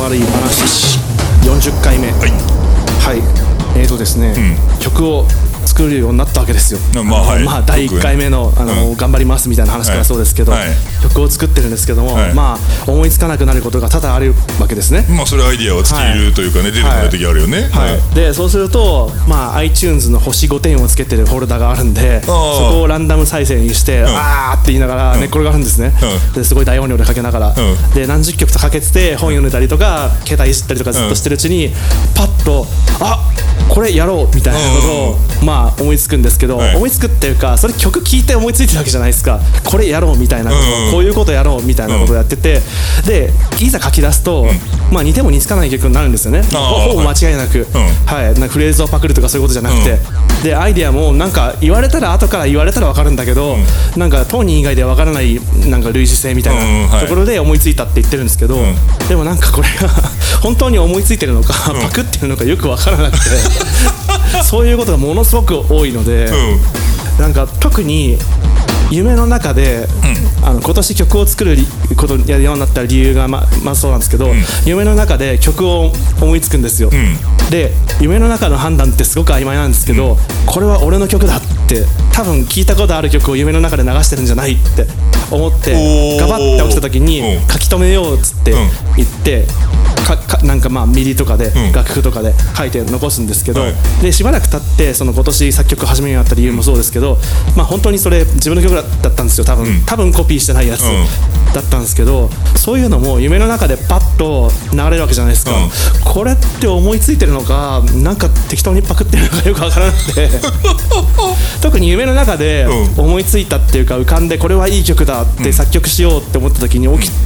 悪い話。40回目。はい。はい。えーとですね、曲を作るようになったわけですよ。まあはい。まあ第1回目のあの、うん。頑張りますみたいな話からそうですけど、はい。はい曲を作ってるんですけども、はい。まあ思いつかなくなることが多々あるわけですね。まあそれアイディアは尽きるというかね、出てこない時あるよね。はい、でそうすると、まあ、iTunes の星5点をつけてるフォルダがあるんでそこをランダム再生にして、あーって言いながら寝っ転がるんですね、うん。ですごい大音量でかけながら、ん。で何十曲とかけてて本読んでたりとか携帯いじったりとかずっとしてるうちに、パッとあこれやろうみたいなことを、まあ思いつくんですけど、はい。思いつくっていうかそれ曲聴いて思いついてるわけじゃないですか。これやろうみたいなこと、こういうことやろうみたいなことをやってて、でいざ書き出すと、まあ似ても似つかない曲になるんですよね。ほぼ間違いなく、はい、なんかフレーズをパクるとかそういうことじゃなくて、でアイデアもなんか言われたら後から言われたら分かるんだけど、なんか当人以外では分からないなんか類似性みたいない。ところで思いついたって言ってるんですけど、でもなんかこれが本当に思いついてるのか、パクってるのかよく分からなくて そういうことがものすごく多いので、うん。なんか特に夢の中で、あの今年曲を作るりことやるようになった理由がままあそうなんですけど、夢の中で曲を思いつくんですよ、で夢の中の判断ってすごく曖昧なんですけど、これは俺の曲だって多分聞いたことある曲を夢の中で流してるんじゃないって思ってガバッて起きた時にうん。書き留めようっつって言って、かかなんかまあ MIDI とかで、ん。楽譜とかで書いて残すんですけど、はい。でしばらく経ってその今年作曲始めるようになった理由もそうですけど、まあ本当にそれ自分の曲だったんですよ多分、多分コピーしてないやつうん。だったんですけど、そういうのも夢の中でパッと流れるわけじゃないですか、うん。これって思いついてるのかなんか適当にパクってるのかよくわからなくて。特に夢の中でうん。思いついたっていうか浮かんでこれはいい曲だって作曲しようって思った時に起きて、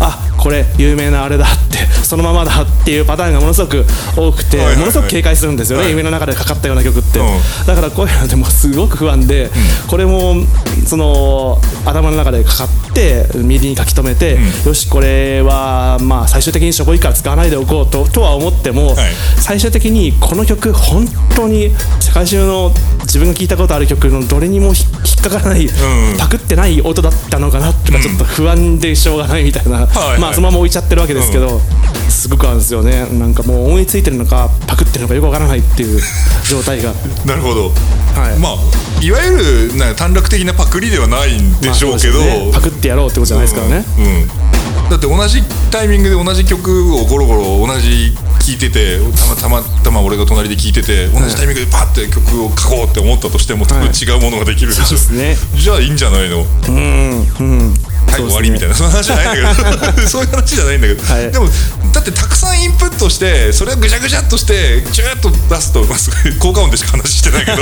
あこれ有名なあれだってそのままだっていうパターンがものすごく多くて、ものすごく警戒するんですよね、はい。夢の中でかかったような曲って、うん。だからこういうのでもすごく不安で、これもその頭の中でかかって MIDI に書き留めて、よしこれはまあ最終的にしょぼいから使わないでおこうととは思っても、はい。最終的にこの曲本当に世界中の自分が聞いたことある曲のどれにもひ引っかからない、んパクってない音だったのかなとかちょっと不安でしょうがないみたいな、まあそのまま置いちゃってるわけですけど、すごくあるんですよね。なんかもう思いついてるのかパクってるのかよくわからないっていう状態が。なるほど、はい。まあいわゆる短絡的なパクリではないんでしょうけど、まあね。パクってやろうってことじゃないですからね、うんうんだって同じタイミングで同じ曲をゴロゴロ同じ聴いててたまたまたま俺が隣で聴いてて同じタイミングでパッて曲を書こうって思ったとしても多分はい違うものができるでしょ、そうですね。じゃあいいんじゃないの。はい、終わりみたいな。その話じゃないんだけど。そういう話じゃないんだけど、はい。でもだってたくさんインプットしてそれをぐちゃぐちゃっとしてチューッと出すと、まあ、すごい効果音でしか話してないけど。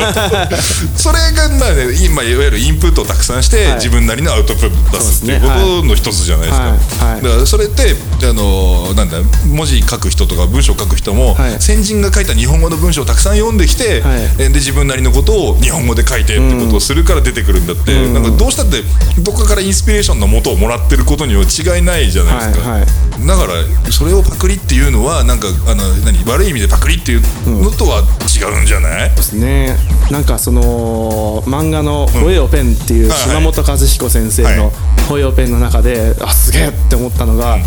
それがまあ、ね、今いわゆるインプットをたくさんして、はい。自分なりのアウトプットを出すっていうことの一つじゃないですか、はい。はい。だからそれってあのなんだ文字書く人とか文章書く人も、はい。先人が書いた日本語の文章をたくさん読んできて、はい。で自分なりのことを日本語で書いてってことをするから出てくるんだって、なんかどうしたってどっかからインスピレーションの元をもらってることには違いないじゃないですか、だからそれをパクリっていうのはなんかあの何悪い意味でパクリっていうのとは違うんじゃない、ですね。なんかその漫画の「ホエオペン」っていう島本和彦先生はい。の「ホエオペン」の中であすげえって思ったのが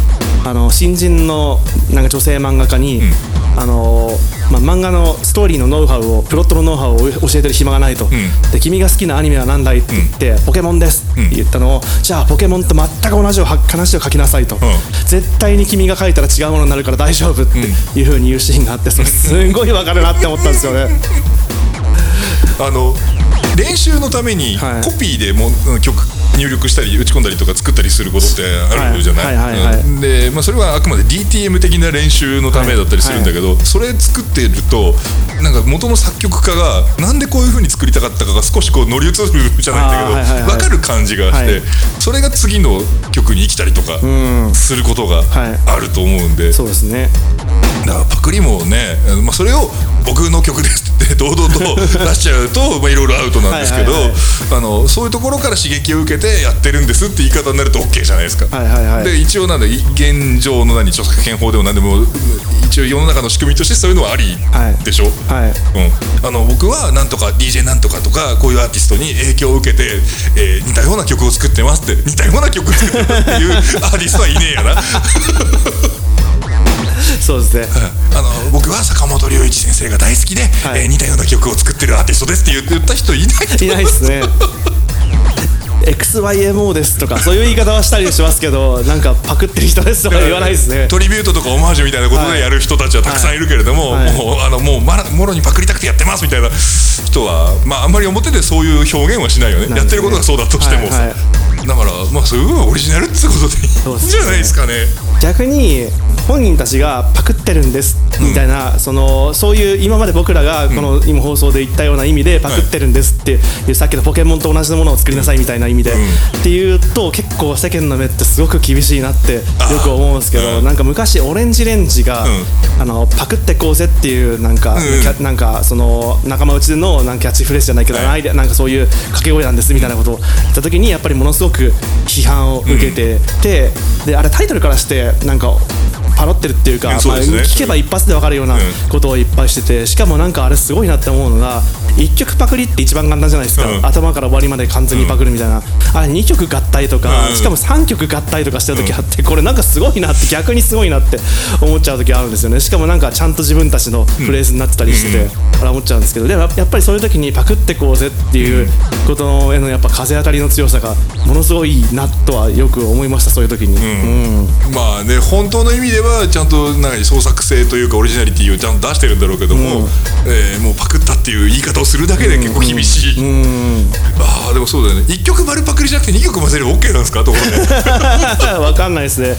あの新人のなんか女性漫画家にあのまあ漫画のストーリーのノウハウをプロットのノウハウを教えてる暇がないと。で君が好きなアニメは何だいって言って「ポケモンです」って言ったのをじゃあポケモンと全く同じ話を書きなさいと絶対に君が書いたら違うものになるから大丈夫っていうふうに言うシーンがあってそれすごいわかるなって思ったんですよね。あの練習のためにはい。コピーでもうん曲入力したり打ち込んだりとか作ったりすることってあるじゃない、で、まあ、それはあくまで DTM 的な練習のためだったりするんだけど、それ作ってるとなんか元の作曲家がなんでこういう風に作りたかったかが少しこう乗り移るじゃないんだけど、分かる感じがして、はい。それが次の曲に生きたりとかすることがはい。あると思うんで、そうですねだからパクリもね、まあ、それを僕の曲ですって 堂々と出しちゃうと まあいろいろアウトなんですけどあのそういうところから刺激を受けてやってるんですって言い方になると OK じゃないですか。はいはいはい。で一応なんだ現状の何著作権法でも何でも一応世の中の仕組みとしてそういうのはありはい。でしょ、はい。うん、あの僕はなんとか DJ なんとかとかこういうアーティストに影響を受けて、えー似たような曲を作ってますって似たような曲作ってますっていうアーティストはいねえやな そうですね。あの僕は坂本龍一先生が大好きで、はい。えー似たような曲を作ってるアーティストですって言言った人いないいないですね。XYMO ですとかそういう言い方はしたりしますけどなんかパクってる人ですとか言わないですね。トリビュートとかオマージュみたいなことでやる人たちはたくさんいるけれども、はい。もうあのもうまらもろにパクりたくてやってますみたいな人はまああんまり表でそういう表現はしないよね。ね。やってることがそうだとしても。さ、はい。はだからまあそういオリジナルってことでいいんじゃないですかね逆に本人たちがパクってるんですみたいな、そのそういう今まで僕らがこの今放送で言ったような意味でパクってるんですっていう、さっきのポケモンと同じものを作りなさいみたいな意味で、っていうと結構世間の目ってすごく厳しいなってよく思うんですけど、うん。なんか昔オレンジレンジが、ん。あのパクってこうぜっていうなんか、なんかその仲間内でのなんかキャッチフレーズじゃないけど、はい。なんかそういう掛け声なんですみたいなことを言った時にやっぱりものすごく批判を受けてて、であれタイトルからしてなんかパロってるっていうか、まあ、聞けば一発で分かるようなことをいっぱいしててしかもなんかあれすごいなって思うのが1曲パクリって一番簡単じゃないですか、うん。頭から終わりまで完全にパクるみたいな、あれ2曲合体とか、うん。しかも3曲合体とかしてる時あってこれなんかすごいなって逆にすごいなって思っちゃう時あるんですよね。しかもなんかちゃんと自分たちのフレーズになってたりしてて、あれ思っちゃうんですけどでもやっぱりそういう時にパクってこうぜっていうことへのやっぱ風当たりの強さがものすごいなとはよく思いましたそういう時に。うん。まあね本当の意味ではちゃんとなんか創作性というかオリジナリティをちゃんと出してるんだろうけども、えーもうパクったっていう言い方をするだけで結構厳しい、ああでもそうだよね。1曲丸パクリじゃなくて2曲混ぜれば OK なんですか？ところで。わかんないですね。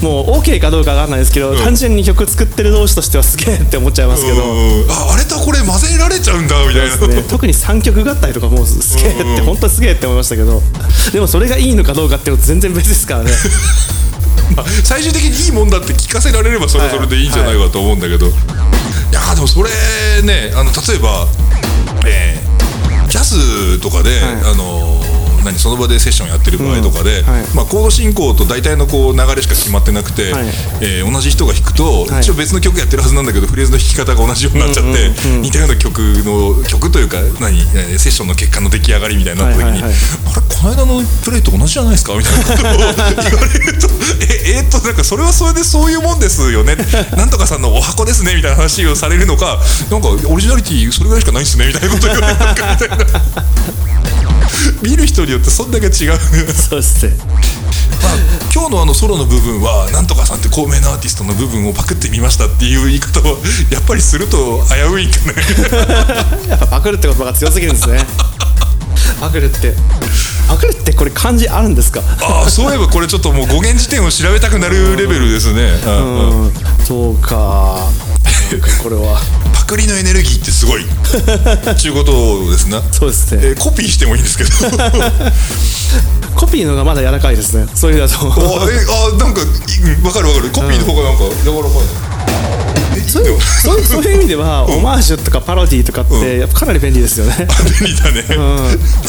もう OK かどうかわかんないですけど、単純に曲作ってる同士としてはすげえって思っちゃいますけど、うんああれとこれ混ぜられちゃうんだみたいな、ね、特に3曲合体とかもうすげえって本当にすげえって思いましたけど。でもそれがいいのかどうかっていうのと全然別ですからね。まあ最終的にいいもんだって聞かせられればそれはそれでいいんじゃないかと思うんだけど、い、やーでもそれねあの例えば、えージャズとかで、あのー何その場でセッションやってる場合とかで、うんはい。まあ、コード進行と大体のこう流れしか決まってなくて、はい。えー同じ人が弾くと、はい。一応別の曲やってるはずなんだけどフレーズの弾き方が同じようになっちゃって、似たような曲の曲というか何えーセッションの結果の出来上がりみたいになった時に、はいはい。はいあれこの間のプレイと同じじゃないですか？みたいなことを言われるとええーっとなんかそれはそれでそういうもんですよね。なんとかさんのお箱ですねみたいな話をされるのかなんかオリジナリティそれぐらいしかないんですねみたいなことを言われるのかみたいな見る人によってそんだけ違うそうですね。まあ、今日のあのソロの部分はなんとかさんって高名なアーティストの部分をパクってみましたっていう言い方をやっぱりすると危ういかね。やっぱパクるって言葉が強すぎるんですね。パクるってパクるってこれ漢字あるんですか？ああそういえばこれちょっっともう語源辞典を調べたくなるレベルですね、うんそうか。これは。パクリのエネルギーってすごい。ちゅうことですな。そうですね。えーコピーしてもいいんですけど。コピーのがまだ柔らかいですね。そういうだと。あえあなんかわかるわかる。コピーの方がなんか柔らかい。ういうそういうそういう意味では、オマージュとかパロディとかってやっぱかなり便利ですよね。便利だね、あ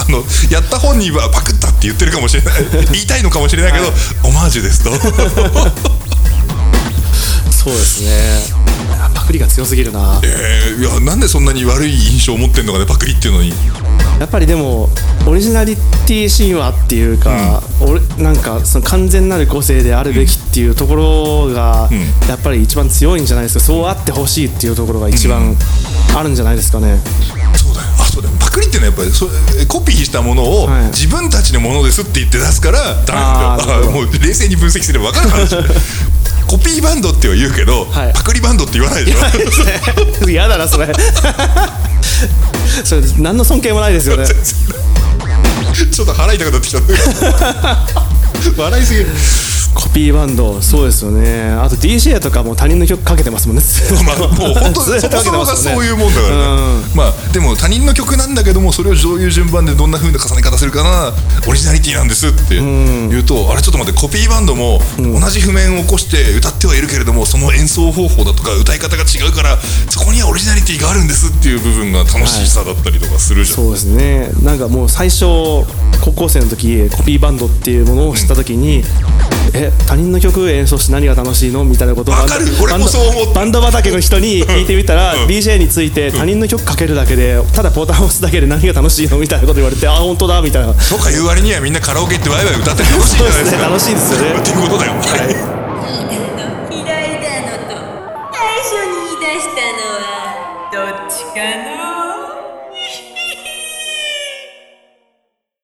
のやった本人はパクったって言ってるかもしれない。言いたいのかもしれないけど、オマージュですと。そうですね。パクリが強すぎるな。えー、いやなんでそんなに悪い印象を持ってんのかねパクリっていうのに。やっぱりでもオリジナリティ神話っていうか、俺なんかその完全なる個性であるべきっていうところが、やっぱり一番強いんじゃないですか。そうあってほしいっていうところが一番あるんじゃないですかね。そうだよ。あそうだよ。パクリっていうのはやっぱりそれコピーしたものをはい。自分たちのものですって言って出すからダメなんだよ。あーなるほど。あ もう冷静に分析すれば分かる話コピーバンドっては言うけど、はいパクリバンドって言わないでしょ 嫌だなそれ。それ何の尊敬もないですよね。ちょっと腹痛くなってきた笑いすぎるコピーバンドそうですよね。あと DJ とかも他人の曲かけてますもんね。まあ、もう本当 そもそもがそういうもんだからね、まあでも他人の曲なんだけどもそれをどういう順番でどんな風な重ね方するかな。オリジナリティなんですって言うと、あれちょっと待ってコピーバンドも同じ譜面を起こして歌ってはいるけれどもその演奏方法だとか歌い方が違うからそこにはオリジナリティがあるんですっていう部分が楽しさだったりとかするじゃん、そうですね。なんかもう最初高校生の時コピーバンドっていうものを知った時に、え他人の曲演奏して何が楽しいの？みたいなことをバンド畑の人に聞いてみたら、うん。DJ について他人の曲かけるだけでただボタンを押すだけで何が楽しいのみたいなこと言われてあ本当だみたいな。とか言う割にはみんなカラオケ行ってワイワイ歌って楽しいじゃないですか。楽しいですよね。っていうことだよ、はい